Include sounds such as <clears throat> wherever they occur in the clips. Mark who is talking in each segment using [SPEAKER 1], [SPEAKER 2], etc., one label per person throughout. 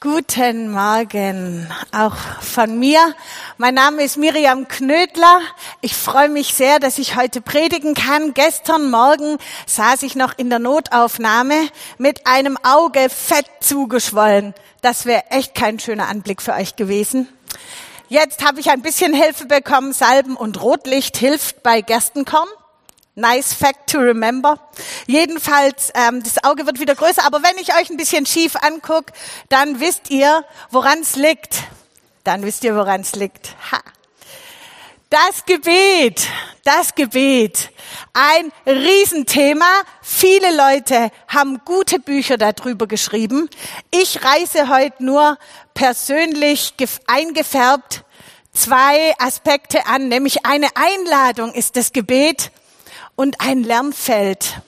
[SPEAKER 1] Guten Morgen, auch von mir. Mein Name ist Miriam Knödler. Ich freue mich sehr, dass ich heute predigen kann. Gestern Morgen saß ich noch in der Notaufnahme mit einem Auge fett zugeschwollen. Das wäre echt kein schöner Anblick für euch gewesen. Jetzt habe ich ein bisschen Hilfe bekommen. Salben und Rotlicht hilft bei Gerstenkorn. Nice fact to remember. Jedenfalls, ähm, das Auge wird wieder größer, aber wenn ich euch ein bisschen schief angucke, dann wisst ihr, woran es liegt. Dann wisst ihr, woran es liegt. Ha. Das Gebet, das Gebet, ein Riesenthema. Viele Leute haben gute Bücher darüber geschrieben. Ich reise heute nur persönlich eingefärbt zwei Aspekte an, nämlich eine Einladung ist das Gebet und ein Lernfeld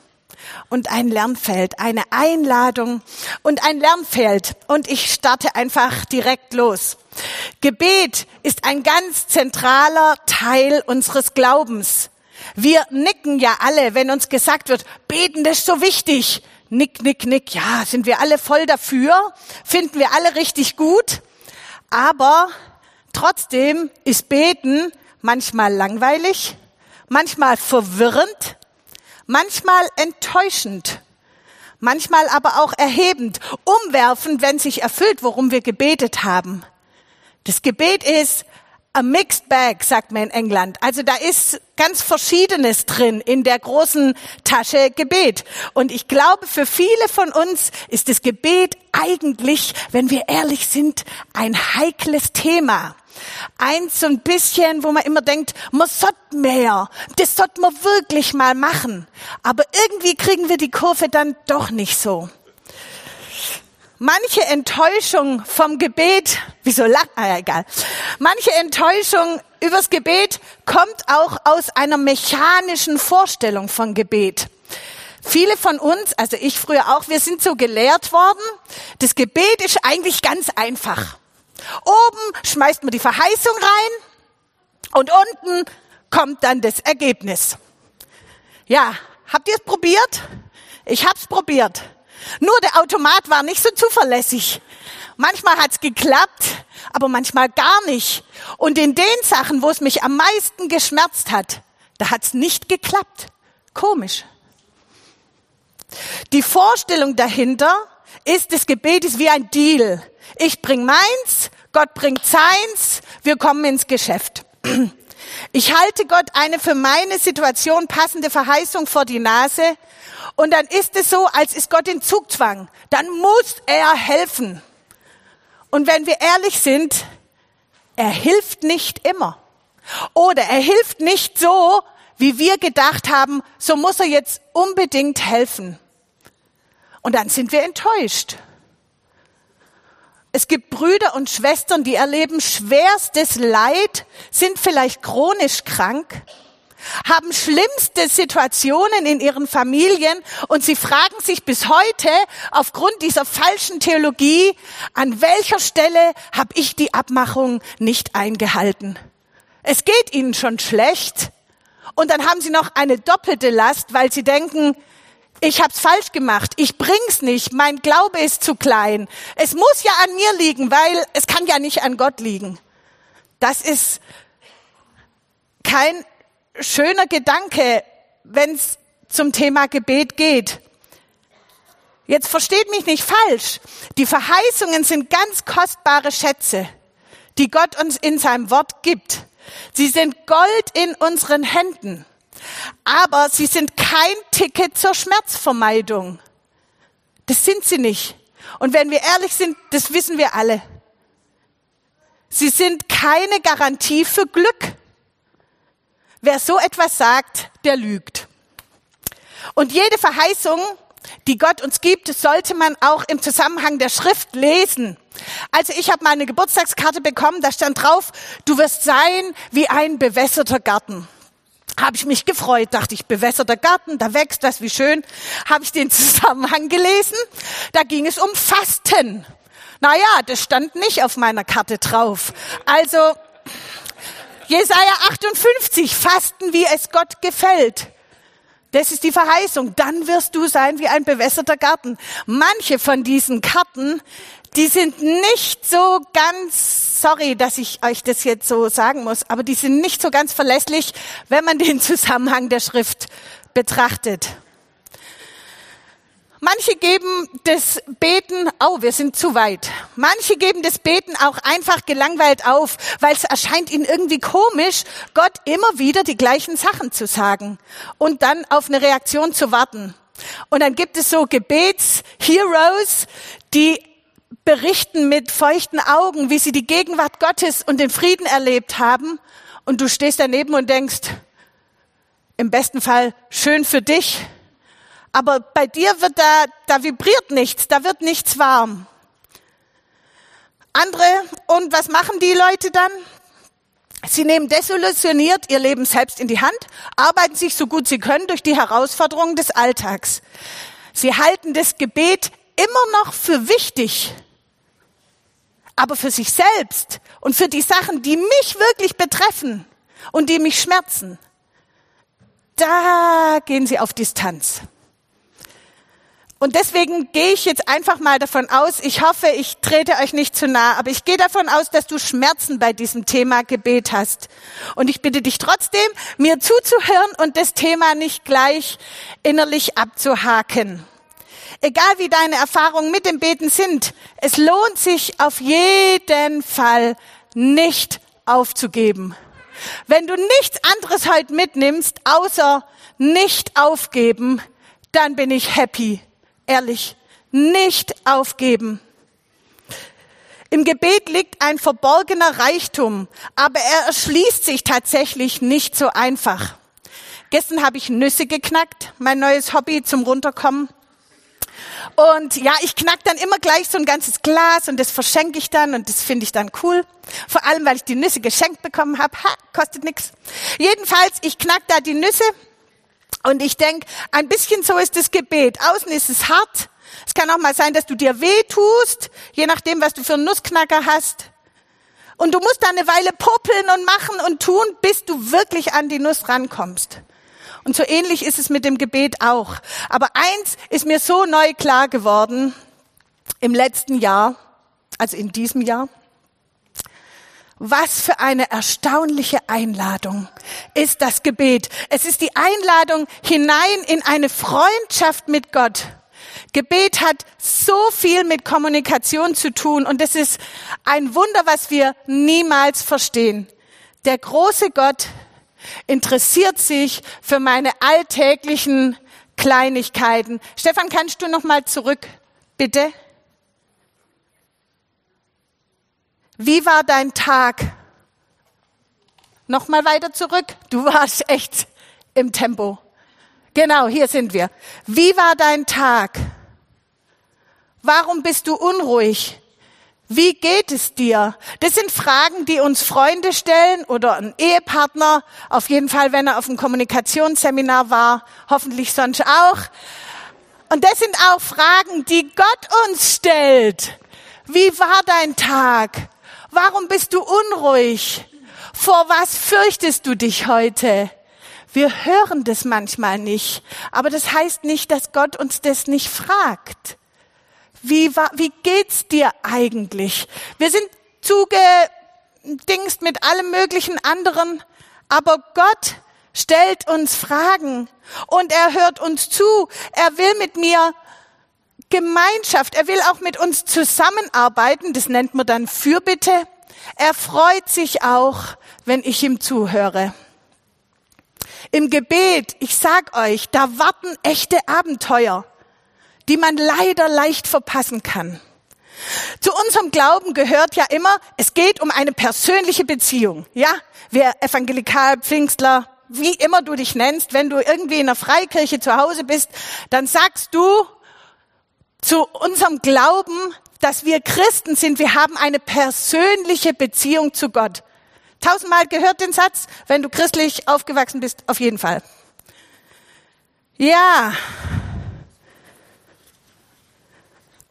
[SPEAKER 1] und ein Lernfeld, eine Einladung und ein Lernfeld. Und ich starte einfach direkt los. Gebet ist ein ganz zentraler Teil unseres Glaubens. Wir nicken ja alle, wenn uns gesagt wird, beten das ist so wichtig. Nick, nick, nick. Ja, sind wir alle voll dafür, finden wir alle richtig gut. Aber trotzdem ist Beten manchmal langweilig, manchmal verwirrend, manchmal enttäuschend, manchmal aber auch erhebend, umwerfend, wenn sich erfüllt, worum wir gebetet haben. Das Gebet ist a mixed bag, sagt man in England. Also da ist ganz Verschiedenes drin in der großen Tasche Gebet. Und ich glaube, für viele von uns ist das Gebet eigentlich, wenn wir ehrlich sind, ein heikles Thema. Eins so ein bisschen, wo man immer denkt, man sollte mehr, das sollte man wirklich mal machen. Aber irgendwie kriegen wir die Kurve dann doch nicht so. Manche Enttäuschung vom Gebet, wieso lacht, ah, egal. Manche Enttäuschung übers Gebet kommt auch aus einer mechanischen Vorstellung von Gebet. Viele von uns, also ich früher auch, wir sind so gelehrt worden, das Gebet ist eigentlich ganz einfach. Oben schmeißt man die Verheißung rein und unten kommt dann das Ergebnis. Ja, habt ihr es probiert? Ich hab's probiert. Nur der Automat war nicht so zuverlässig. Manchmal hat's geklappt, aber manchmal gar nicht. Und in den Sachen, wo es mich am meisten geschmerzt hat, da hat's nicht geklappt. Komisch. Die Vorstellung dahinter ist, das Gebet ist wie ein Deal. Ich bring meins, Gott bringt seins, wir kommen ins Geschäft. <clears throat> Ich halte Gott eine für meine Situation passende Verheißung vor die Nase und dann ist es so, als ist Gott in Zugzwang. Dann muss er helfen. Und wenn wir ehrlich sind, er hilft nicht immer. Oder er hilft nicht so, wie wir gedacht haben, so muss er jetzt unbedingt helfen. Und dann sind wir enttäuscht. Es gibt Brüder und Schwestern, die erleben schwerstes Leid, sind vielleicht chronisch krank, haben schlimmste Situationen in ihren Familien und sie fragen sich bis heute aufgrund dieser falschen Theologie, an welcher Stelle habe ich die Abmachung nicht eingehalten? Es geht ihnen schon schlecht und dann haben sie noch eine doppelte Last, weil sie denken, ich hab's falsch gemacht, ich bring's nicht, mein Glaube ist zu klein. Es muss ja an mir liegen, weil es kann ja nicht an Gott liegen. Das ist kein schöner Gedanke, wenn es zum Thema Gebet geht. Jetzt versteht mich nicht falsch. Die Verheißungen sind ganz kostbare Schätze, die Gott uns in seinem Wort gibt. Sie sind Gold in unseren Händen. Aber sie sind kein Ticket zur Schmerzvermeidung. Das sind sie nicht. Und wenn wir ehrlich sind, das wissen wir alle. Sie sind keine Garantie für Glück. Wer so etwas sagt, der lügt. Und jede Verheißung, die Gott uns gibt, sollte man auch im Zusammenhang der Schrift lesen. Also ich habe meine Geburtstagskarte bekommen, da stand drauf, du wirst sein wie ein bewässerter Garten. Habe ich mich gefreut, dachte ich, bewässerter Garten, da wächst was, wie schön. Habe ich den Zusammenhang gelesen, da ging es um Fasten. Naja, das stand nicht auf meiner Karte drauf. Also Jesaja 58, Fasten, wie es Gott gefällt. Das ist die Verheißung. Dann wirst du sein wie ein bewässerter Garten. Manche von diesen Karten, die sind nicht so ganz, sorry, dass ich euch das jetzt so sagen muss, aber die sind nicht so ganz verlässlich, wenn man den Zusammenhang der Schrift betrachtet. Manche geben das Beten, oh, wir sind zu weit. Manche geben das Beten auch einfach gelangweilt auf, weil es erscheint ihnen irgendwie komisch, Gott immer wieder die gleichen Sachen zu sagen und dann auf eine Reaktion zu warten. Und dann gibt es so Gebetsheroes, die berichten mit feuchten Augen, wie sie die Gegenwart Gottes und den Frieden erlebt haben. Und du stehst daneben und denkst, im besten Fall schön für dich, aber bei dir wird da, da vibriert nichts, da wird nichts warm. Andere, und was machen die Leute dann? Sie nehmen desillusioniert ihr Leben selbst in die Hand, arbeiten sich so gut sie können durch die Herausforderungen des Alltags. Sie halten das Gebet immer noch für wichtig, aber für sich selbst und für die Sachen, die mich wirklich betreffen und die mich schmerzen, da gehen sie auf Distanz. Und deswegen gehe ich jetzt einfach mal davon aus, ich hoffe, ich trete euch nicht zu nah, aber ich gehe davon aus, dass du Schmerzen bei diesem Thema Gebet hast. Und ich bitte dich trotzdem, mir zuzuhören und das Thema nicht gleich innerlich abzuhaken. Egal wie deine Erfahrungen mit dem Beten sind, es lohnt sich auf jeden Fall nicht aufzugeben. Wenn du nichts anderes heute mitnimmst, außer nicht aufgeben, dann bin ich happy ehrlich, nicht aufgeben. Im Gebet liegt ein verborgener Reichtum, aber er erschließt sich tatsächlich nicht so einfach. Gestern habe ich Nüsse geknackt, mein neues Hobby zum Runterkommen. Und ja, ich knack dann immer gleich so ein ganzes Glas und das verschenke ich dann und das finde ich dann cool. Vor allem, weil ich die Nüsse geschenkt bekommen habe. Ha, kostet nix. Jedenfalls, ich knack da die Nüsse und ich denke, ein bisschen so ist das Gebet. Außen ist es hart. Es kann auch mal sein, dass du dir weh tust, je nachdem, was du für einen Nussknacker hast. Und du musst da eine Weile popeln und machen und tun, bis du wirklich an die Nuss rankommst. Und so ähnlich ist es mit dem Gebet auch. Aber eins ist mir so neu klar geworden im letzten Jahr, also in diesem Jahr. Was für eine erstaunliche Einladung ist das Gebet. Es ist die Einladung hinein in eine Freundschaft mit Gott. Gebet hat so viel mit Kommunikation zu tun und es ist ein Wunder, was wir niemals verstehen. Der große Gott interessiert sich für meine alltäglichen Kleinigkeiten. Stefan, kannst du noch mal zurück, bitte? Wie war dein Tag? Nochmal weiter zurück. Du warst echt im Tempo. Genau, hier sind wir. Wie war dein Tag? Warum bist du unruhig? Wie geht es dir? Das sind Fragen, die uns Freunde stellen oder ein Ehepartner, auf jeden Fall, wenn er auf einem Kommunikationsseminar war, hoffentlich sonst auch. Und das sind auch Fragen, die Gott uns stellt. Wie war dein Tag? Warum bist du unruhig? Vor was fürchtest du dich heute? Wir hören das manchmal nicht, aber das heißt nicht, dass Gott uns das nicht fragt. Wie, wie geht's dir eigentlich? Wir sind zugedingst mit allem möglichen anderen, aber Gott stellt uns Fragen und er hört uns zu. Er will mit mir Gemeinschaft. Er will auch mit uns zusammenarbeiten. Das nennt man dann Fürbitte. Er freut sich auch, wenn ich ihm zuhöre. Im Gebet, ich sag euch, da warten echte Abenteuer, die man leider leicht verpassen kann. Zu unserem Glauben gehört ja immer, es geht um eine persönliche Beziehung. Ja, wer evangelikal, Pfingstler, wie immer du dich nennst, wenn du irgendwie in einer Freikirche zu Hause bist, dann sagst du, zu unserem Glauben, dass wir Christen sind. Wir haben eine persönliche Beziehung zu Gott. Tausendmal gehört den Satz, wenn du christlich aufgewachsen bist, auf jeden Fall. Ja.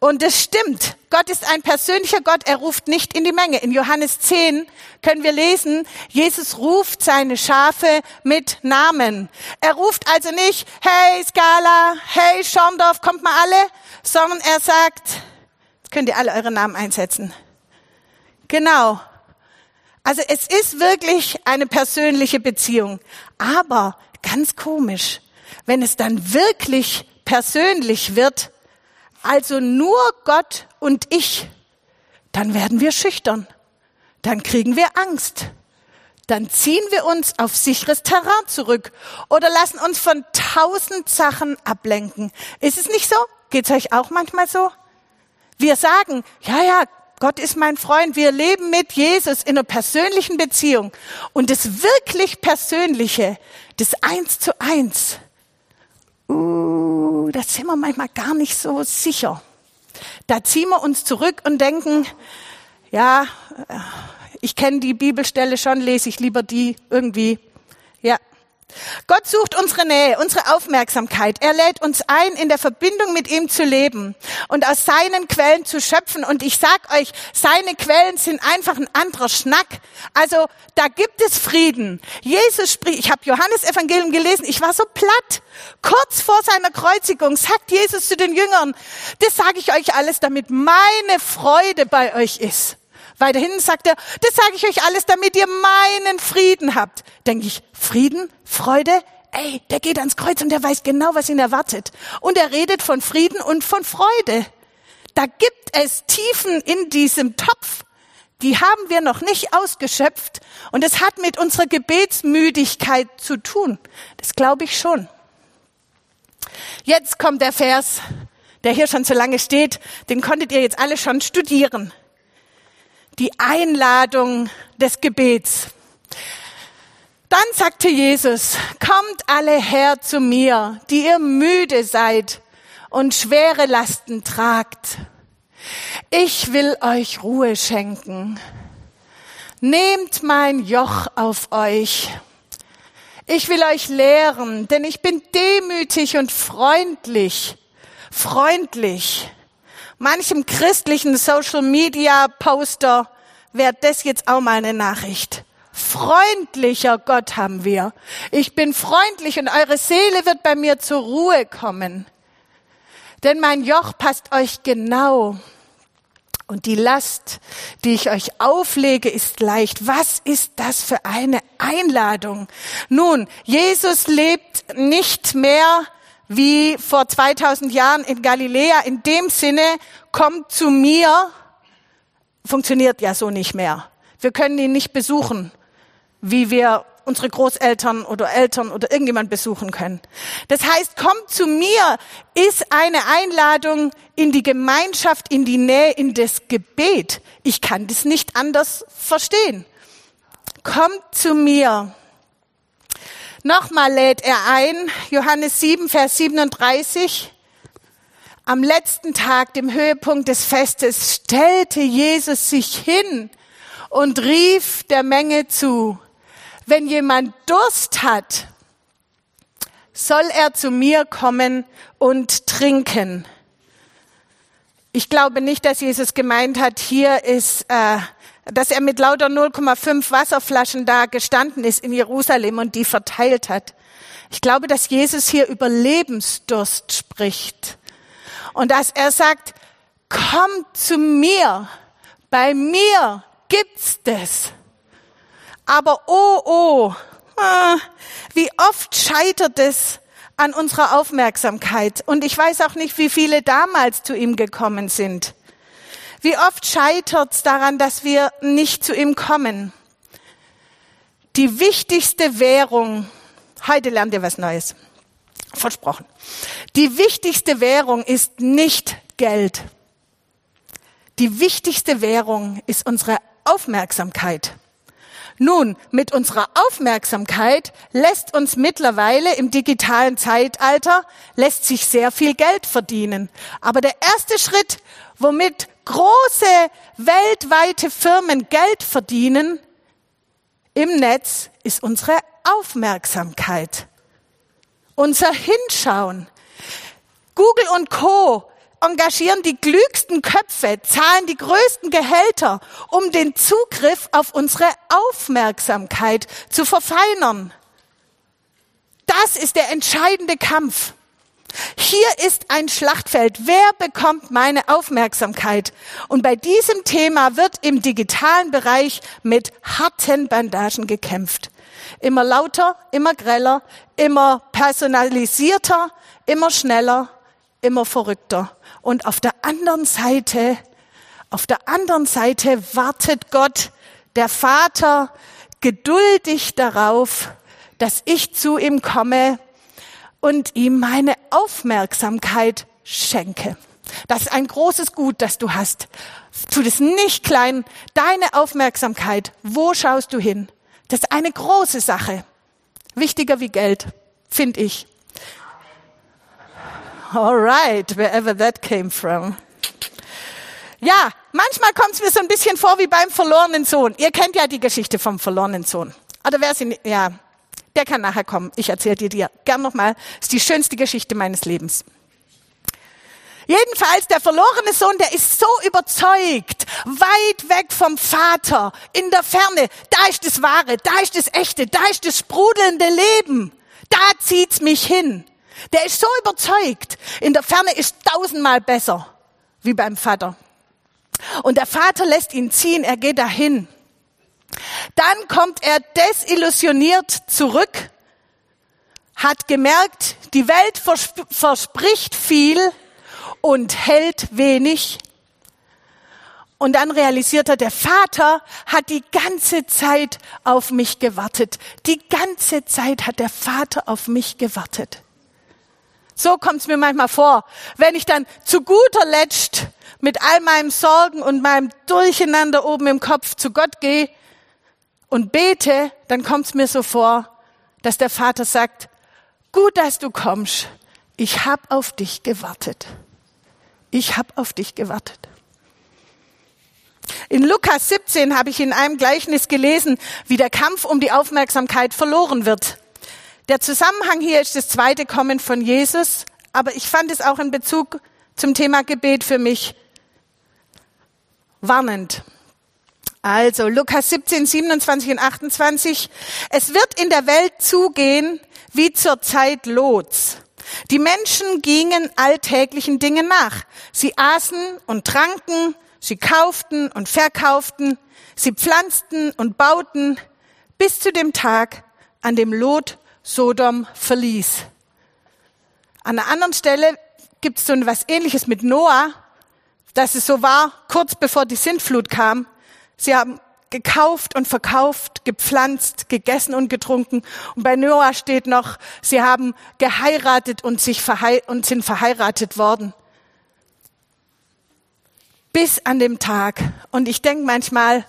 [SPEAKER 1] Und es stimmt. Gott ist ein persönlicher Gott. Er ruft nicht in die Menge. In Johannes 10 können wir lesen, Jesus ruft seine Schafe mit Namen. Er ruft also nicht, hey Skala, hey Schorndorf, kommt mal alle, sondern er sagt, jetzt könnt ihr alle eure Namen einsetzen. Genau. Also es ist wirklich eine persönliche Beziehung. Aber ganz komisch, wenn es dann wirklich persönlich wird, also nur Gott und ich, dann werden wir schüchtern. Dann kriegen wir Angst. Dann ziehen wir uns auf sicheres Terrain zurück oder lassen uns von tausend Sachen ablenken. Ist es nicht so? Geht es euch auch manchmal so? Wir sagen, ja, ja, Gott ist mein Freund. Wir leben mit Jesus in einer persönlichen Beziehung. Und das wirklich Persönliche, das Eins zu Eins, uh, da sind wir manchmal gar nicht so sicher. Da ziehen wir uns zurück und denken, ja, ich kenne die Bibelstelle schon, lese ich lieber die irgendwie. Gott sucht unsere Nähe, unsere Aufmerksamkeit. Er lädt uns ein, in der Verbindung mit ihm zu leben und aus seinen Quellen zu schöpfen. Und ich sag euch, seine Quellen sind einfach ein anderer Schnack. Also da gibt es Frieden. Jesus spricht, ich habe Johannes Evangelium gelesen, ich war so platt. Kurz vor seiner Kreuzigung sagt Jesus zu den Jüngern, das sage ich euch alles, damit meine Freude bei euch ist. Weiterhin sagt er, das sage ich euch alles, damit ihr meinen Frieden habt. Denke ich, Frieden, Freude, ey, der geht ans Kreuz und der weiß genau, was ihn erwartet. Und er redet von Frieden und von Freude. Da gibt es Tiefen in diesem Topf, die haben wir noch nicht ausgeschöpft. Und es hat mit unserer Gebetsmüdigkeit zu tun. Das glaube ich schon. Jetzt kommt der Vers, der hier schon so lange steht. Den konntet ihr jetzt alle schon studieren die Einladung des Gebets. Dann sagte Jesus, kommt alle her zu mir, die ihr müde seid und schwere Lasten tragt. Ich will euch Ruhe schenken. Nehmt mein Joch auf euch. Ich will euch lehren, denn ich bin demütig und freundlich. Freundlich manchem christlichen Social Media Poster wäre das jetzt auch mal eine Nachricht. Freundlicher Gott haben wir. Ich bin freundlich und eure Seele wird bei mir zur Ruhe kommen. Denn mein Joch passt euch genau. Und die Last, die ich euch auflege, ist leicht. Was ist das für eine Einladung? Nun, Jesus lebt nicht mehr wie vor 2000 Jahren in Galiläa. In dem Sinne, kommt zu mir, funktioniert ja so nicht mehr. Wir können ihn nicht besuchen, wie wir unsere Großeltern oder Eltern oder irgendjemand besuchen können. Das heißt, kommt zu mir ist eine Einladung in die Gemeinschaft, in die Nähe, in das Gebet. Ich kann das nicht anders verstehen. Kommt zu mir. Nochmal lädt er ein, Johannes 7, Vers 37. Am letzten Tag, dem Höhepunkt des Festes, stellte Jesus sich hin und rief der Menge zu, wenn jemand Durst hat, soll er zu mir kommen und trinken. Ich glaube nicht, dass Jesus gemeint hat, hier ist äh, dass er mit lauter 0,5 Wasserflaschen da gestanden ist in Jerusalem und die verteilt hat. Ich glaube, dass Jesus hier über Lebensdurst spricht und dass er sagt, kommt zu mir, bei mir gibt's das. Aber oh, oh, ah, wie oft scheitert es an unserer Aufmerksamkeit. Und ich weiß auch nicht, wie viele damals zu ihm gekommen sind. Wie oft scheitert es daran, dass wir nicht zu ihm kommen? Die wichtigste Währung, heute lernt ihr was Neues, versprochen. Die wichtigste Währung ist nicht Geld. Die wichtigste Währung ist unsere Aufmerksamkeit. Nun, mit unserer Aufmerksamkeit lässt uns mittlerweile im digitalen Zeitalter lässt sich sehr viel Geld verdienen. Aber der erste Schritt, womit große weltweite Firmen Geld verdienen im Netz, ist unsere Aufmerksamkeit, unser Hinschauen. Google und Co. engagieren die klügsten Köpfe, zahlen die größten Gehälter, um den Zugriff auf unsere Aufmerksamkeit zu verfeinern. Das ist der entscheidende Kampf. Hier ist ein Schlachtfeld. Wer bekommt meine Aufmerksamkeit? Und bei diesem Thema wird im digitalen Bereich mit harten Bandagen gekämpft. Immer lauter, immer greller, immer personalisierter, immer schneller, immer verrückter. Und auf der anderen Seite, auf der anderen Seite wartet Gott, der Vater, geduldig darauf, dass ich zu ihm komme und ihm meine Aufmerksamkeit schenke. Das ist ein großes Gut, das du hast. Tu das nicht klein. Deine Aufmerksamkeit. Wo schaust du hin? Das ist eine große Sache. Wichtiger wie Geld, finde ich. Alright, wherever that came from. Ja, manchmal kommt es mir so ein bisschen vor wie beim verlorenen Sohn. Ihr kennt ja die Geschichte vom verlorenen Sohn. Oder wer sie, ja, der kann nachher kommen. Ich erzähle dir die gern nochmal. Ist die schönste Geschichte meines Lebens. Jedenfalls, der verlorene Sohn, der ist so überzeugt, weit weg vom Vater, in der Ferne. Da ist das Wahre, da ist das Echte, da ist das sprudelnde Leben. Da zieht's mich hin. Der ist so überzeugt. In der Ferne ist tausendmal besser, wie beim Vater. Und der Vater lässt ihn ziehen, er geht dahin. Dann kommt er desillusioniert zurück, hat gemerkt, die Welt versp verspricht viel und hält wenig. Und dann realisiert er, der Vater hat die ganze Zeit auf mich gewartet. Die ganze Zeit hat der Vater auf mich gewartet. So kommt es mir manchmal vor, wenn ich dann zu guter Letzt mit all meinen Sorgen und meinem Durcheinander oben im Kopf zu Gott gehe und bete, dann kommt es mir so vor, dass der Vater sagt, gut, dass du kommst. Ich habe auf dich gewartet. Ich habe auf dich gewartet. In Lukas 17 habe ich in einem Gleichnis gelesen, wie der Kampf um die Aufmerksamkeit verloren wird. Der Zusammenhang hier ist das zweite Kommen von Jesus, aber ich fand es auch in Bezug zum Thema Gebet für mich warnend. Also Lukas 17, 27 und 28. Es wird in der Welt zugehen wie zur Zeit Lots. Die Menschen gingen alltäglichen Dingen nach. Sie aßen und tranken, sie kauften und verkauften, sie pflanzten und bauten, bis zu dem Tag, an dem Lot Sodom verließ. An einer anderen Stelle gibt es so was ähnliches mit Noah, dass es so war, kurz bevor die Sintflut kam. Sie haben gekauft und verkauft, gepflanzt, gegessen und getrunken. Und bei Noah steht noch, sie haben geheiratet und, sich und sind verheiratet worden. Bis an dem Tag. Und ich denke manchmal,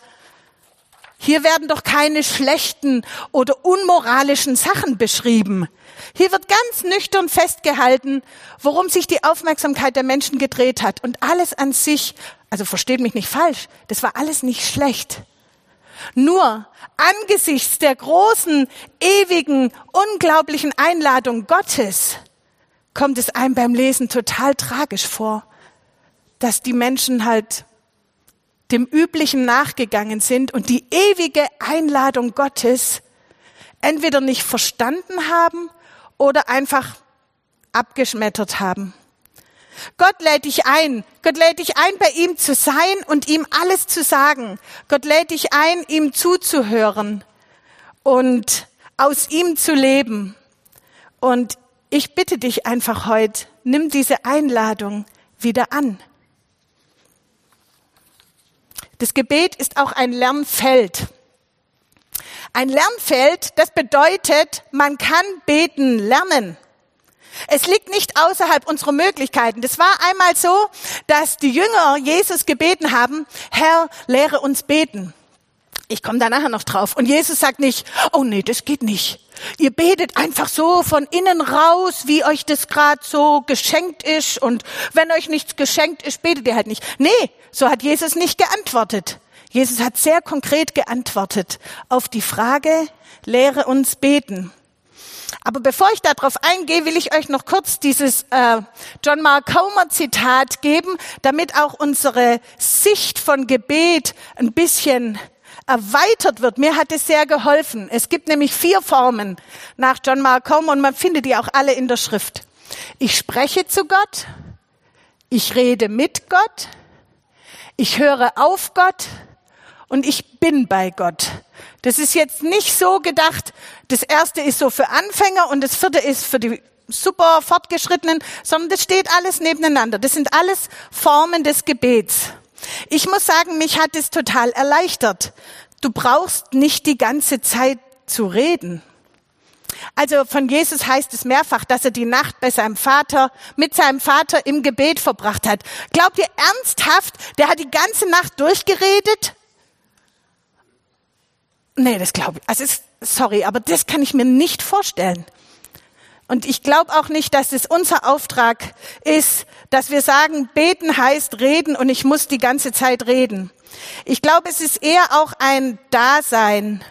[SPEAKER 1] hier werden doch keine schlechten oder unmoralischen Sachen beschrieben. Hier wird ganz nüchtern festgehalten, worum sich die Aufmerksamkeit der Menschen gedreht hat. Und alles an sich, also versteht mich nicht falsch, das war alles nicht schlecht. Nur angesichts der großen, ewigen, unglaublichen Einladung Gottes kommt es einem beim Lesen total tragisch vor, dass die Menschen halt dem Üblichen nachgegangen sind und die ewige Einladung Gottes entweder nicht verstanden haben oder einfach abgeschmettert haben. Gott lädt dich ein. Gott lädt dich ein, bei ihm zu sein und ihm alles zu sagen. Gott lädt dich ein, ihm zuzuhören und aus ihm zu leben. Und ich bitte dich einfach heute, nimm diese Einladung wieder an. Das Gebet ist auch ein Lernfeld. Ein Lernfeld, das bedeutet, man kann beten lernen. Es liegt nicht außerhalb unserer Möglichkeiten. Das war einmal so, dass die Jünger Jesus gebeten haben, Herr, lehre uns beten. Ich komme da nachher noch drauf. Und Jesus sagt nicht, oh nee, das geht nicht. Ihr betet einfach so von innen raus, wie euch das gerade so geschenkt ist. Und wenn euch nichts geschenkt ist, betet ihr halt nicht. Nee, so hat Jesus nicht geantwortet. Jesus hat sehr konkret geantwortet auf die Frage, lehre uns beten. Aber bevor ich darauf eingehe, will ich euch noch kurz dieses äh, John Mark Comer Zitat geben, damit auch unsere Sicht von Gebet ein bisschen erweitert wird. Mir hat es sehr geholfen. Es gibt nämlich vier Formen nach John Mark Comer und man findet die auch alle in der Schrift. Ich spreche zu Gott, ich rede mit Gott, ich höre auf Gott und ich bin bei Gott. Das ist jetzt nicht so gedacht, das erste ist so für Anfänger und das vierte ist für die super fortgeschrittenen, sondern das steht alles nebeneinander. Das sind alles Formen des Gebets. Ich muss sagen, mich hat es total erleichtert. Du brauchst nicht die ganze Zeit zu reden. Also von Jesus heißt es mehrfach, dass er die Nacht bei seinem Vater, mit seinem Vater im Gebet verbracht hat. Glaubt ihr ernsthaft, der hat die ganze Nacht durchgeredet? Nee, das glaube ich. Also, sorry, aber das kann ich mir nicht vorstellen. Und ich glaube auch nicht, dass es unser Auftrag ist, dass wir sagen, beten heißt reden und ich muss die ganze Zeit reden. Ich glaube, es ist eher auch ein Dasein,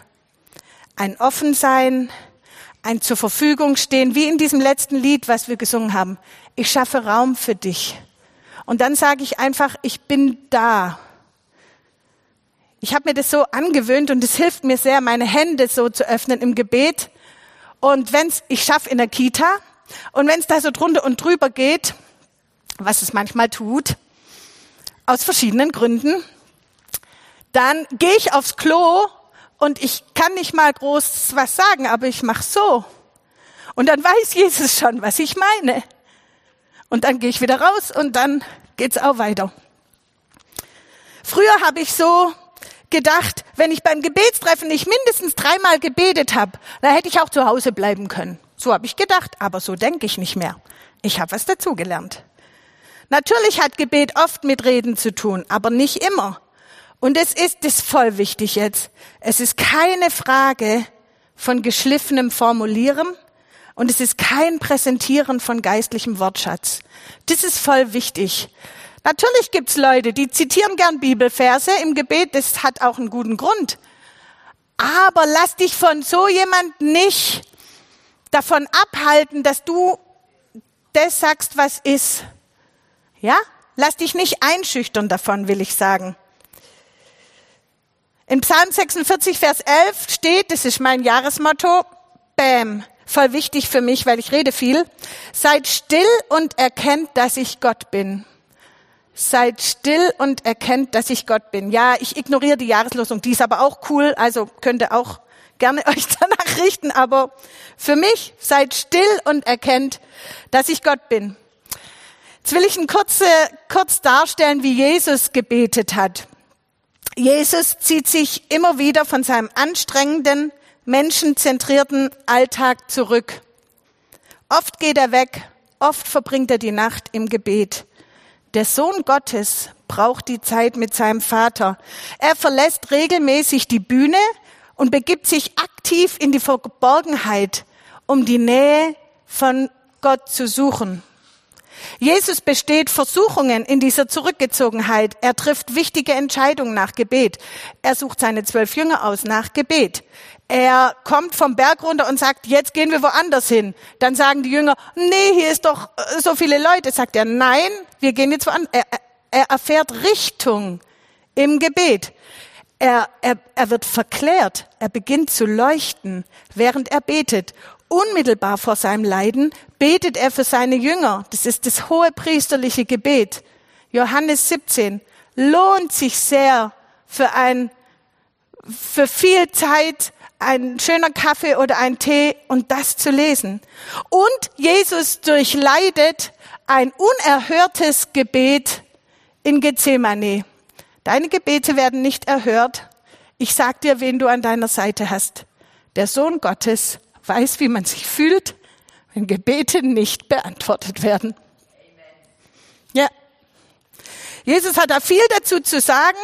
[SPEAKER 1] ein Offensein, ein zur Verfügung stehen, wie in diesem letzten Lied, was wir gesungen haben. Ich schaffe Raum für dich. Und dann sage ich einfach, ich bin da. Ich habe mir das so angewöhnt und es hilft mir sehr, meine Hände so zu öffnen im Gebet. Und wenn's, ich schaffe in der Kita, und wenn es da so drunter und drüber geht, was es manchmal tut, aus verschiedenen Gründen, dann gehe ich aufs Klo und ich kann nicht mal groß was sagen, aber ich mache so. Und dann weiß Jesus schon, was ich meine. Und dann gehe ich wieder raus und dann geht's auch weiter. Früher habe ich so gedacht, wenn ich beim Gebetstreffen nicht mindestens dreimal gebetet habe, dann hätte ich auch zu Hause bleiben können. So habe ich gedacht, aber so denke ich nicht mehr. Ich habe was dazugelernt. Natürlich hat Gebet oft mit Reden zu tun, aber nicht immer. Und es ist das voll wichtig jetzt. Es ist keine Frage von geschliffenem Formulieren und es ist kein Präsentieren von geistlichem Wortschatz. Das ist voll wichtig. Natürlich gibt's Leute, die zitieren gern Bibelverse im Gebet, das hat auch einen guten Grund. Aber lass dich von so jemand nicht davon abhalten, dass du das sagst, was ist. Ja? Lass dich nicht einschüchtern davon, will ich sagen. In Psalm 46, Vers 11 steht, das ist mein Jahresmotto, Bäm, voll wichtig für mich, weil ich rede viel. Seid still und erkennt, dass ich Gott bin. Seid still und erkennt, dass ich Gott bin. Ja, ich ignoriere die Jahreslosung, die ist aber auch cool, also könnt ihr auch gerne <laughs> euch danach richten, aber für mich seid still und erkennt, dass ich Gott bin. Jetzt will ich ein kurze, kurz darstellen, wie Jesus gebetet hat. Jesus zieht sich immer wieder von seinem anstrengenden, menschenzentrierten Alltag zurück. Oft geht er weg, oft verbringt er die Nacht im Gebet. Der Sohn Gottes braucht die Zeit mit seinem Vater. Er verlässt regelmäßig die Bühne und begibt sich aktiv in die Verborgenheit, um die Nähe von Gott zu suchen. Jesus besteht Versuchungen in dieser Zurückgezogenheit. Er trifft wichtige Entscheidungen nach Gebet. Er sucht seine zwölf Jünger aus nach Gebet. Er kommt vom Berg runter und sagt, jetzt gehen wir woanders hin. Dann sagen die Jünger, nee, hier ist doch äh, so viele Leute. Sagt er, nein, wir gehen jetzt woanders. Er, er erfährt Richtung im Gebet. Er, er, er wird verklärt. Er beginnt zu leuchten, während er betet. Unmittelbar vor seinem Leiden betet er für seine Jünger. Das ist das hohe priesterliche Gebet. Johannes 17 lohnt sich sehr für ein, für viel Zeit ein schöner Kaffee oder ein Tee und das zu lesen. Und Jesus durchleidet ein unerhörtes Gebet in Gethsemane. Deine Gebete werden nicht erhört. Ich sag dir, wen du an deiner Seite hast. Der Sohn Gottes weiß, wie man sich fühlt, wenn Gebete nicht beantwortet werden. Ja. Jesus hat da viel dazu zu sagen.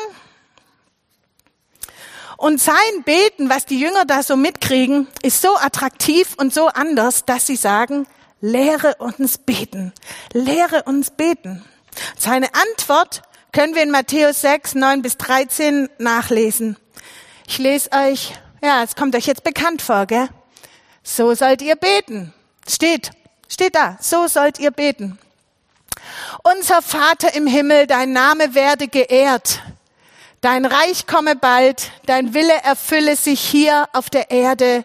[SPEAKER 1] Und sein Beten, was die Jünger da so mitkriegen, ist so attraktiv und so anders, dass sie sagen, lehre uns beten. Lehre uns beten. Seine Antwort können wir in Matthäus 6, 9 bis 13 nachlesen. Ich lese euch, ja, es kommt euch jetzt bekannt vor, gell? So sollt ihr beten. Steht, steht da, so sollt ihr beten. Unser Vater im Himmel, dein Name werde geehrt. Dein Reich komme bald, dein Wille erfülle sich hier auf der Erde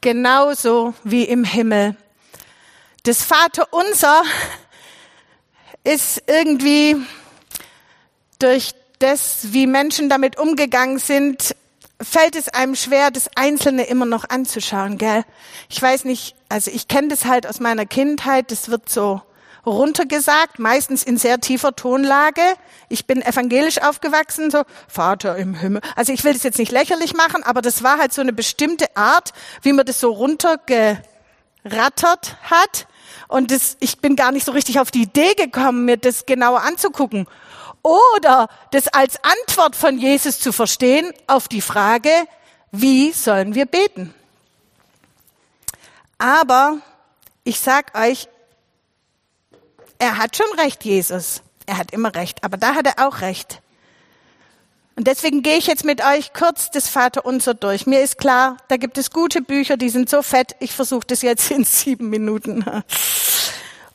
[SPEAKER 1] genauso wie im Himmel. Das Vater unser ist irgendwie durch das, wie Menschen damit umgegangen sind, fällt es einem schwer, das Einzelne immer noch anzuschauen, gell? Ich weiß nicht, also ich kenne das halt aus meiner Kindheit, das wird so runtergesagt, meistens in sehr tiefer Tonlage. Ich bin evangelisch aufgewachsen, so Vater im Himmel. Also ich will das jetzt nicht lächerlich machen, aber das war halt so eine bestimmte Art, wie man das so runtergerattert hat. Und das, ich bin gar nicht so richtig auf die Idee gekommen, mir das genauer anzugucken. Oder das als Antwort von Jesus zu verstehen auf die Frage, wie sollen wir beten? Aber ich sag euch, er hat schon recht, Jesus. Er hat immer recht, aber da hat er auch recht. Und deswegen gehe ich jetzt mit euch kurz das Vaterunser durch. Mir ist klar, da gibt es gute Bücher, die sind so fett. Ich versuche das jetzt in sieben Minuten.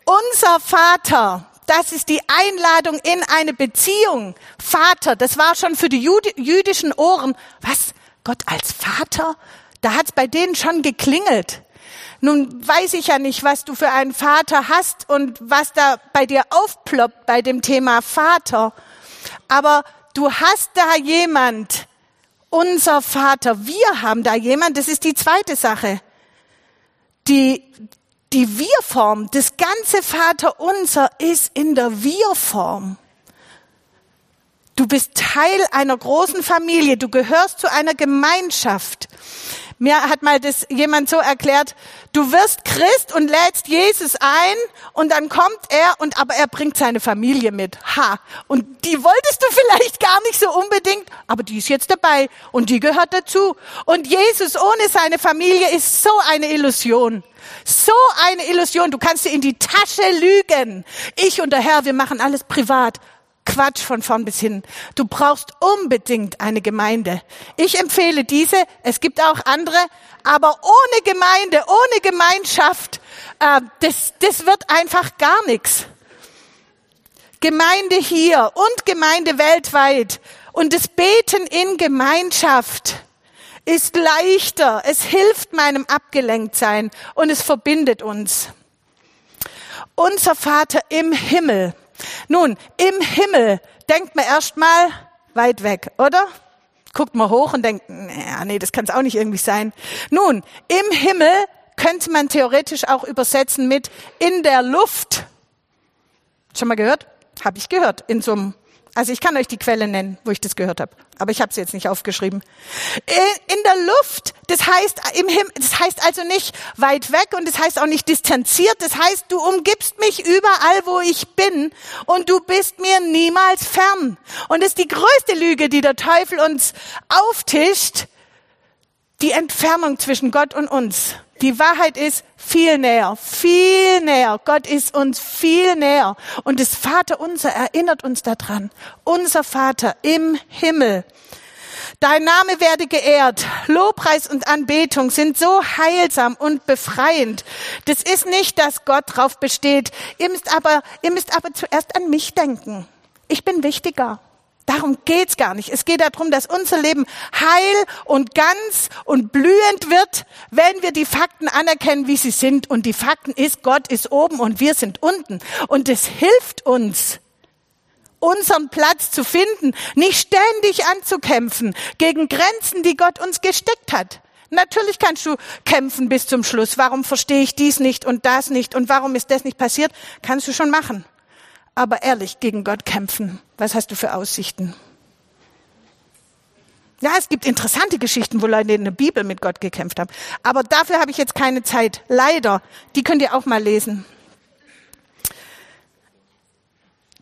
[SPEAKER 1] Unser Vater, das ist die Einladung in eine Beziehung. Vater, das war schon für die jüdischen Ohren. Was? Gott als Vater? Da hat's bei denen schon geklingelt. Nun weiß ich ja nicht, was du für einen Vater hast und was da bei dir aufploppt bei dem Thema Vater. Aber du hast da jemand, unser Vater. Wir haben da jemand, das ist die zweite Sache. Die, die Wir-Form, das ganze Vater unser ist in der Wir-Form. Du bist Teil einer großen Familie, du gehörst zu einer Gemeinschaft. Mir hat mal das jemand so erklärt, du wirst Christ und lädst Jesus ein und dann kommt er und aber er bringt seine Familie mit. Ha. Und die wolltest du vielleicht gar nicht so unbedingt, aber die ist jetzt dabei und die gehört dazu. Und Jesus ohne seine Familie ist so eine Illusion. So eine Illusion. Du kannst dir in die Tasche lügen. Ich und der Herr, wir machen alles privat. Quatsch von vorn bis hin. Du brauchst unbedingt eine Gemeinde. Ich empfehle diese. Es gibt auch andere. Aber ohne Gemeinde, ohne Gemeinschaft, äh, das, das wird einfach gar nichts. Gemeinde hier und Gemeinde weltweit und das Beten in Gemeinschaft ist leichter. Es hilft meinem Abgelenktsein und es verbindet uns. Unser Vater im Himmel nun, im Himmel denkt man erstmal weit weg, oder? Guckt mal hoch und denkt, ja, nee, das kann es auch nicht irgendwie sein. Nun, im Himmel könnte man theoretisch auch übersetzen mit in der Luft. Schon mal gehört? Habe ich gehört in so einem also ich kann euch die Quelle nennen, wo ich das gehört habe, aber ich habe sie jetzt nicht aufgeschrieben. In der Luft, das heißt im Himmel, das heißt also nicht weit weg und das heißt auch nicht distanziert. Das heißt, du umgibst mich überall, wo ich bin und du bist mir niemals fern. Und das ist die größte Lüge, die der Teufel uns auftischt, die Entfernung zwischen Gott und uns. Die Wahrheit ist viel näher, viel näher. Gott ist uns viel näher. Und das Vater unser erinnert uns daran. Unser Vater im Himmel. Dein Name werde geehrt. Lobpreis und Anbetung sind so heilsam und befreiend. Das ist nicht, dass Gott drauf besteht. Ihr müsst aber, ihr müsst aber zuerst an mich denken. Ich bin wichtiger. Darum geht's gar nicht. Es geht darum, dass unser Leben heil und ganz und blühend wird, wenn wir die Fakten anerkennen, wie sie sind. Und die Fakten ist, Gott ist oben und wir sind unten. Und es hilft uns, unseren Platz zu finden, nicht ständig anzukämpfen gegen Grenzen, die Gott uns gesteckt hat. Natürlich kannst du kämpfen bis zum Schluss. Warum verstehe ich dies nicht und das nicht und warum ist das nicht passiert? Kannst du schon machen aber ehrlich gegen Gott kämpfen. Was hast du für Aussichten? Ja, es gibt interessante Geschichten, wo Leute in der Bibel mit Gott gekämpft haben. Aber dafür habe ich jetzt keine Zeit. Leider. Die könnt ihr auch mal lesen.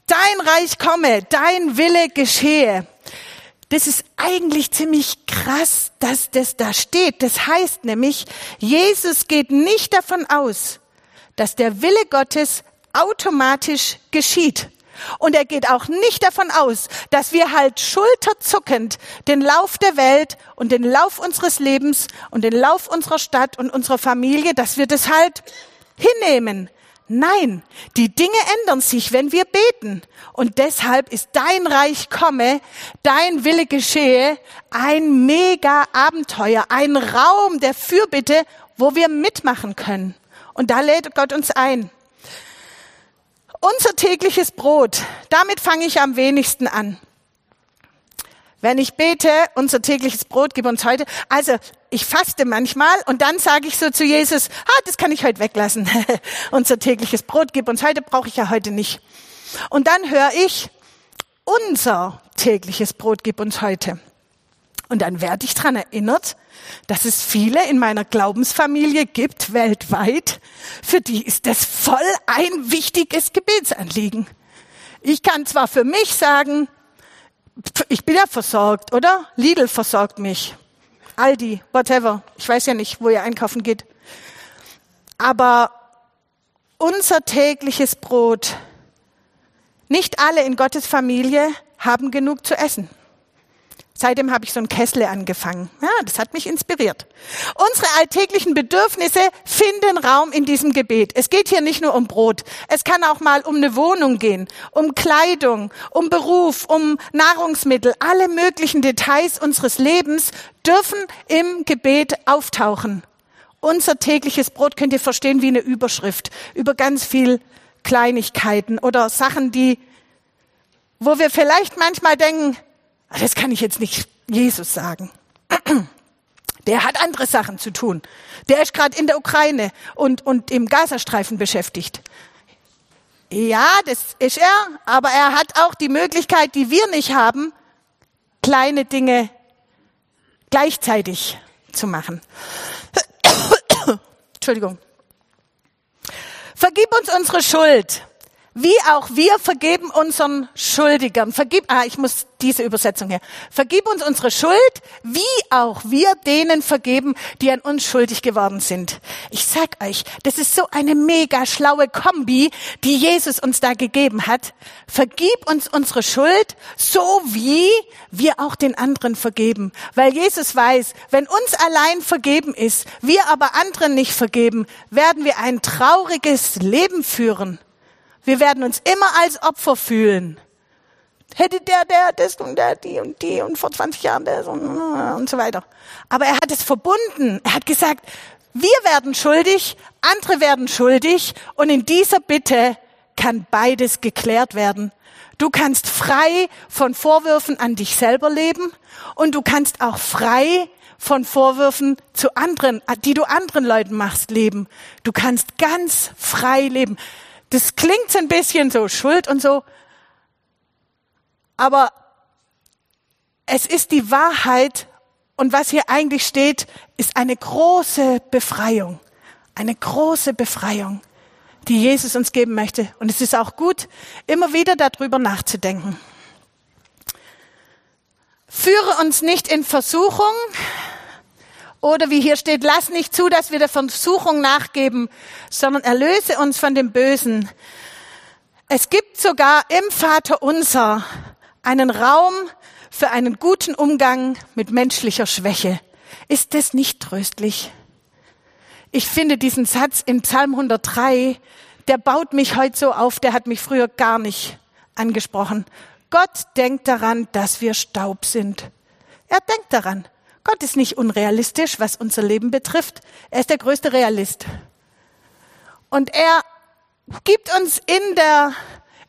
[SPEAKER 1] Dein Reich komme, dein Wille geschehe. Das ist eigentlich ziemlich krass, dass das da steht. Das heißt nämlich, Jesus geht nicht davon aus, dass der Wille Gottes automatisch geschieht. Und er geht auch nicht davon aus, dass wir halt schulterzuckend den Lauf der Welt und den Lauf unseres Lebens und den Lauf unserer Stadt und unserer Familie, dass wir das halt hinnehmen. Nein, die Dinge ändern sich, wenn wir beten. Und deshalb ist dein Reich komme, dein Wille geschehe, ein mega Abenteuer, ein Raum der Fürbitte, wo wir mitmachen können. Und da lädt Gott uns ein. Unser tägliches Brot, damit fange ich am wenigsten an. Wenn ich bete, unser tägliches Brot gib uns heute. Also ich faste manchmal und dann sage ich so zu Jesus, ah, das kann ich heute weglassen. <laughs> unser tägliches Brot gib uns heute, brauche ich ja heute nicht. Und dann höre ich, unser tägliches Brot gib uns heute. Und dann werde ich dran erinnert, dass es viele in meiner Glaubensfamilie gibt, weltweit, für die ist das voll ein wichtiges Gebetsanliegen. Ich kann zwar für mich sagen, ich bin ja versorgt, oder? Lidl versorgt mich. Aldi, whatever. Ich weiß ja nicht, wo ihr einkaufen geht. Aber unser tägliches Brot, nicht alle in Gottes Familie haben genug zu essen. Seitdem habe ich so ein Kessel angefangen. Ja, das hat mich inspiriert. Unsere alltäglichen Bedürfnisse finden Raum in diesem Gebet. Es geht hier nicht nur um Brot. Es kann auch mal um eine Wohnung gehen, um Kleidung, um Beruf, um Nahrungsmittel. Alle möglichen Details unseres Lebens dürfen im Gebet auftauchen. Unser tägliches Brot könnt ihr verstehen wie eine Überschrift über ganz viel Kleinigkeiten oder Sachen, die, wo wir vielleicht manchmal denken, Ah, das kann ich jetzt nicht Jesus sagen. <clears throat> Der hat andere Sachen zu tun. Der ist gerade in der Ukraine und, und im Gazastreifen beschäftigt. Ja, das ist er, aber er hat auch die Möglichkeit, die wir nicht haben, kleine Dinge gleichzeitig zu machen. <coughs> Entschuldigung. Vergib uns unsere Schuld wie auch wir vergeben unseren Schuldigern. Vergib, ah, ich muss diese Übersetzung her. Vergib uns unsere Schuld, wie auch wir denen vergeben, die an uns schuldig geworden sind. Ich sag euch, das ist so eine mega schlaue Kombi, die Jesus uns da gegeben hat. Vergib uns unsere Schuld, so wie wir auch den anderen vergeben. Weil Jesus weiß, wenn uns allein vergeben ist, wir aber anderen nicht vergeben, werden wir ein trauriges Leben führen. Wir werden uns immer als Opfer fühlen. Hätte der, der, das und der, die und die und vor 20 Jahren das und, und so weiter. Aber er hat es verbunden. Er hat gesagt, wir werden schuldig, andere werden schuldig und in dieser Bitte kann beides geklärt werden. Du kannst frei von Vorwürfen an dich selber leben und du kannst auch frei von Vorwürfen zu anderen, die du anderen Leuten machst, leben. Du kannst ganz frei leben. Das klingt ein bisschen so Schuld und so, aber es ist die Wahrheit und was hier eigentlich steht, ist eine große Befreiung. Eine große Befreiung, die Jesus uns geben möchte. Und es ist auch gut, immer wieder darüber nachzudenken. Führe uns nicht in Versuchung, oder wie hier steht, lass nicht zu, dass wir der Versuchung nachgeben, sondern erlöse uns von dem Bösen. Es gibt sogar im Vater unser einen Raum für einen guten Umgang mit menschlicher Schwäche. Ist das nicht tröstlich? Ich finde diesen Satz in Psalm 103, der baut mich heute so auf, der hat mich früher gar nicht angesprochen. Gott denkt daran, dass wir Staub sind. Er denkt daran. Gott ist nicht unrealistisch, was unser Leben betrifft. Er ist der größte Realist. Und er gibt uns in der,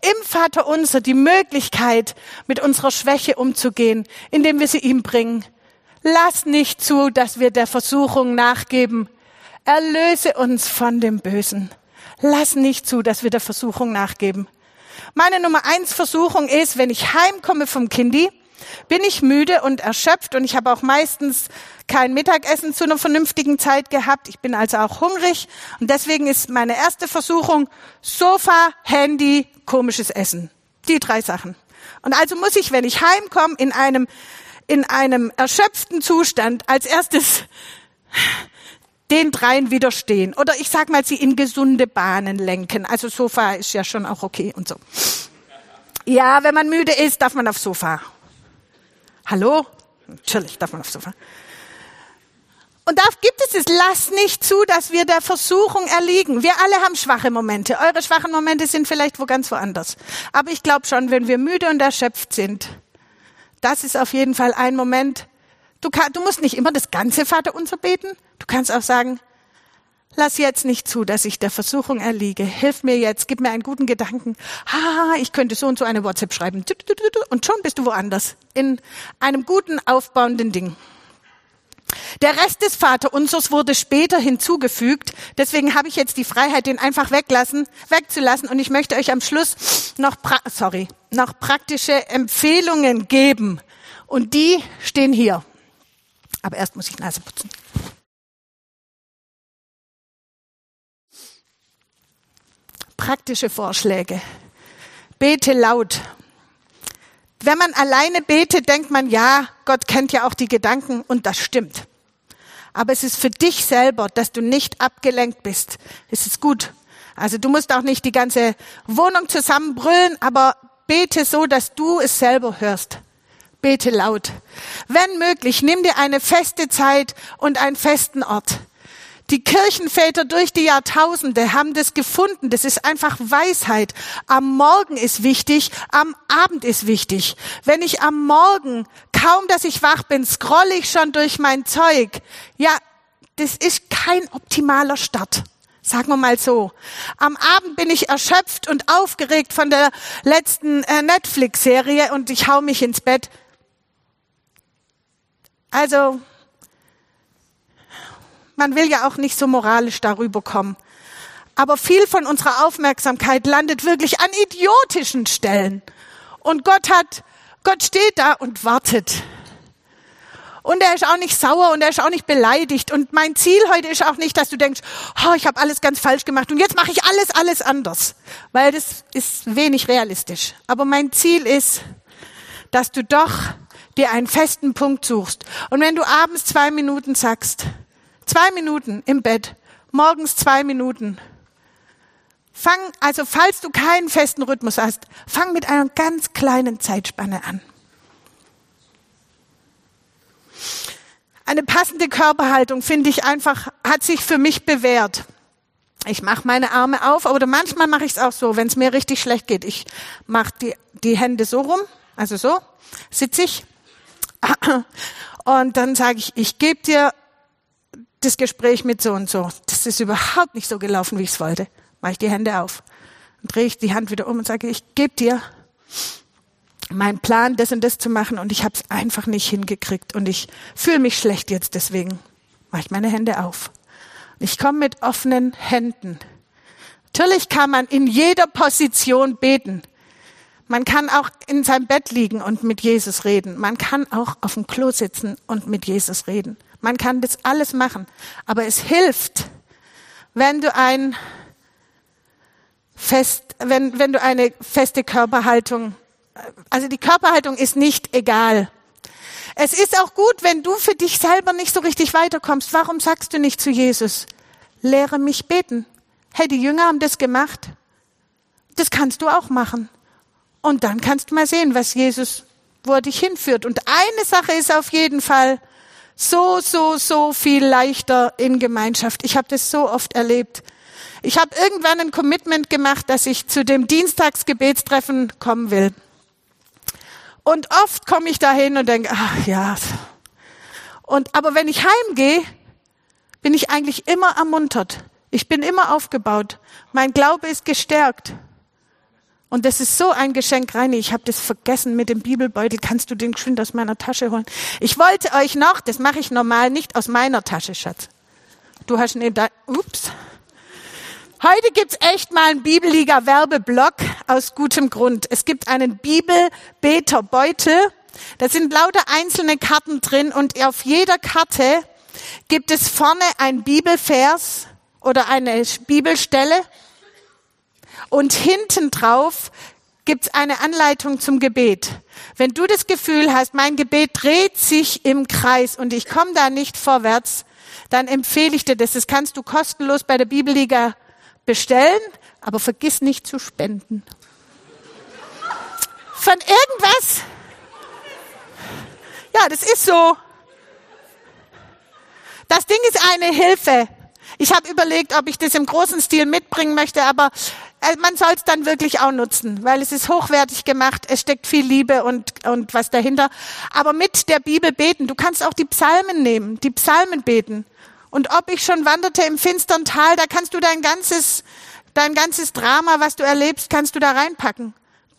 [SPEAKER 1] im Vater unser die Möglichkeit, mit unserer Schwäche umzugehen, indem wir sie ihm bringen. Lass nicht zu, dass wir der Versuchung nachgeben. Erlöse uns von dem Bösen. Lass nicht zu, dass wir der Versuchung nachgeben. Meine Nummer eins Versuchung ist, wenn ich heimkomme vom Kindi, bin ich müde und erschöpft und ich habe auch meistens kein Mittagessen zu einer vernünftigen Zeit gehabt. Ich bin also auch hungrig und deswegen ist meine erste Versuchung Sofa, Handy, komisches Essen. Die drei Sachen. Und also muss ich, wenn ich heimkomme, in einem, in einem erschöpften Zustand als erstes den dreien widerstehen. Oder ich sag mal, sie in gesunde Bahnen lenken. Also Sofa ist ja schon auch okay und so. Ja, wenn man müde ist, darf man aufs Sofa. Hallo? Natürlich darf man aufs Sofa. Und da gibt es es, lasst nicht zu, dass wir der Versuchung erliegen. Wir alle haben schwache Momente. Eure schwachen Momente sind vielleicht wo ganz woanders. Aber ich glaube schon, wenn wir müde und erschöpft sind, das ist auf jeden Fall ein Moment. Du, kann, du musst nicht immer das ganze Vaterunser beten. Du kannst auch sagen, lass jetzt nicht zu, dass ich der Versuchung erliege. Hilf mir jetzt, gib mir einen guten Gedanken. Ha, ich könnte so und so eine WhatsApp schreiben. Und schon bist du woanders. In einem guten, aufbauenden Ding. Der Rest des Vaterunsers wurde später hinzugefügt. Deswegen habe ich jetzt die Freiheit, den einfach weglassen, wegzulassen. Und ich möchte euch am Schluss noch, sorry, noch praktische Empfehlungen geben. Und die stehen hier. Aber erst muss ich Nase putzen. Praktische Vorschläge. Bete laut. Wenn man alleine betet, denkt man, ja, Gott kennt ja auch die Gedanken und das stimmt. Aber es ist für dich selber, dass du nicht abgelenkt bist. Es ist gut. Also du musst auch nicht die ganze Wohnung zusammenbrüllen, aber bete so, dass du es selber hörst. Bete laut. Wenn möglich, nimm dir eine feste Zeit und einen festen Ort. Die Kirchenväter durch die Jahrtausende haben das gefunden. Das ist einfach Weisheit. Am Morgen ist wichtig, am Abend ist wichtig. Wenn ich am Morgen, kaum dass ich wach bin, scrolle ich schon durch mein Zeug. Ja, das ist kein optimaler Start. Sagen wir mal so. Am Abend bin ich erschöpft und aufgeregt von der letzten äh, Netflix-Serie und ich hau mich ins Bett. Also, man will ja auch nicht so moralisch darüber kommen. Aber viel von unserer Aufmerksamkeit landet wirklich an idiotischen Stellen. Und Gott hat, Gott steht da und wartet. Und er ist auch nicht sauer und er ist auch nicht beleidigt. Und mein Ziel heute ist auch nicht, dass du denkst, oh, ich habe alles ganz falsch gemacht und jetzt mache ich alles, alles anders. Weil das ist wenig realistisch. Aber mein Ziel ist, dass du doch dir einen festen Punkt suchst. Und wenn du abends zwei Minuten sagst, Zwei Minuten im Bett, morgens zwei Minuten. Fang, also falls du keinen festen Rhythmus hast, fang mit einer ganz kleinen Zeitspanne an. Eine passende Körperhaltung finde ich einfach, hat sich für mich bewährt. Ich mache meine Arme auf, oder manchmal mache ich es auch so, wenn es mir richtig schlecht geht. Ich mache die, die Hände so rum, also so, sitze ich. <clears throat> Und dann sage ich, ich gebe dir das Gespräch mit so und so, das ist überhaupt nicht so gelaufen, wie ich es wollte. Mache ich die Hände auf und drehe ich die Hand wieder um und sage, ich gebe dir meinen Plan, das und das zu machen und ich habe es einfach nicht hingekriegt und ich fühle mich schlecht jetzt deswegen. Mache ich meine Hände auf. Ich komme mit offenen Händen. Natürlich kann man in jeder Position beten. Man kann auch in seinem Bett liegen und mit Jesus reden. Man kann auch auf dem Klo sitzen und mit Jesus reden. Man kann das alles machen. Aber es hilft, wenn du ein fest, wenn, wenn du eine feste Körperhaltung, also die Körperhaltung ist nicht egal. Es ist auch gut, wenn du für dich selber nicht so richtig weiterkommst. Warum sagst du nicht zu Jesus, lehre mich beten? Hey, die Jünger haben das gemacht. Das kannst du auch machen. Und dann kannst du mal sehen, was Jesus, wo er dich hinführt. Und eine Sache ist auf jeden Fall, so, so, so viel leichter in Gemeinschaft. Ich habe das so oft erlebt. Ich habe irgendwann ein Commitment gemacht, dass ich zu dem Dienstagsgebetstreffen kommen will. Und oft komme ich dahin und denke, ach ja. Und aber wenn ich heimgehe, bin ich eigentlich immer ermuntert. Ich bin immer aufgebaut. Mein Glaube ist gestärkt. Und das ist so ein Geschenk, Reini. Ich habe das vergessen mit dem Bibelbeutel. Kannst du den geschwind aus meiner Tasche holen? Ich wollte euch noch, das mache ich normal nicht aus meiner Tasche, Schatz. Du hast neben da, ups. Heute gibt's echt mal einen Bibelliga-Werbeblock aus gutem Grund. Es gibt einen Bibelbeterbeutel. Da sind lauter einzelne Karten drin und auf jeder Karte gibt es vorne ein Bibelvers oder eine Bibelstelle und hinten drauf gibt's eine Anleitung zum Gebet. Wenn du das Gefühl hast, mein Gebet dreht sich im Kreis und ich komme da nicht vorwärts, dann empfehle ich dir das. Das kannst du kostenlos bei der Bibelliga bestellen, aber vergiss nicht zu spenden. von irgendwas. Ja, das ist so. Das Ding ist eine Hilfe. Ich habe überlegt, ob ich das im großen Stil mitbringen möchte, aber man soll es dann wirklich auch nutzen, weil es ist hochwertig gemacht, es steckt viel Liebe und, und was dahinter. Aber mit der Bibel beten, du kannst auch die Psalmen nehmen, die Psalmen beten. Und ob ich schon wanderte im finstern Tal, da kannst du dein ganzes, dein ganzes Drama, was du erlebst, kannst du da reinpacken.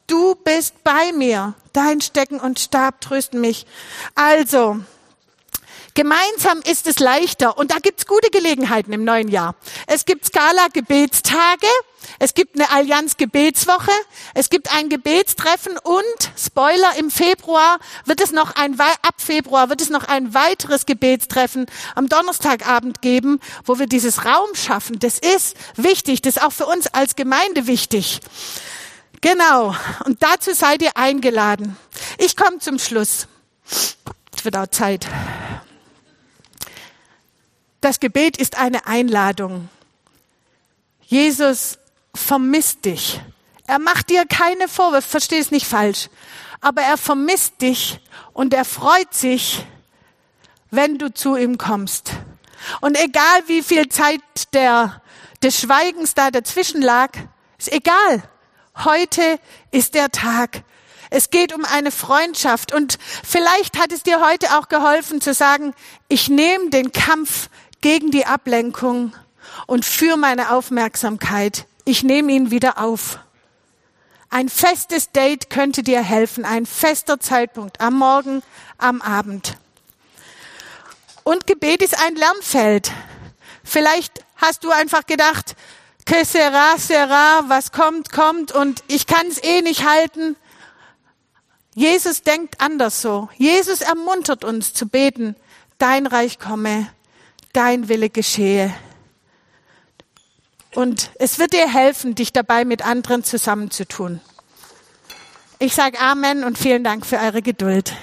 [SPEAKER 1] Du bist bei mir. Dein Stecken und Stab trösten mich. Also, Gemeinsam ist es leichter und da gibt's gute Gelegenheiten im neuen Jahr. Es gibt Skala Gebetstage, es gibt eine Allianz Gebetswoche, es gibt ein Gebetstreffen und Spoiler im Februar wird es noch ein ab Februar wird es noch ein weiteres Gebetstreffen am Donnerstagabend geben, wo wir dieses Raum schaffen. Das ist wichtig, das ist auch für uns als Gemeinde wichtig. Genau, und dazu seid ihr eingeladen. Ich komme zum Schluss. Es wird auch Zeit. Das Gebet ist eine Einladung. Jesus vermisst dich. Er macht dir keine Vorwürfe, versteh es nicht falsch. Aber er vermisst dich und er freut sich, wenn du zu ihm kommst. Und egal wie viel Zeit der, des Schweigens da dazwischen lag, ist egal. Heute ist der Tag. Es geht um eine Freundschaft und vielleicht hat es dir heute auch geholfen zu sagen, ich nehme den Kampf gegen die Ablenkung und für meine Aufmerksamkeit. Ich nehme ihn wieder auf. Ein festes Date könnte dir helfen, ein fester Zeitpunkt am Morgen, am Abend. Und Gebet ist ein Lernfeld. Vielleicht hast du einfach gedacht, que sera, sera, was kommt, kommt und ich kann es eh nicht halten. Jesus denkt anders so. Jesus ermuntert uns zu beten, dein Reich komme, dein Wille geschehe. Und es wird dir helfen, dich dabei mit anderen zusammenzutun. Ich sage Amen und vielen Dank für eure Geduld.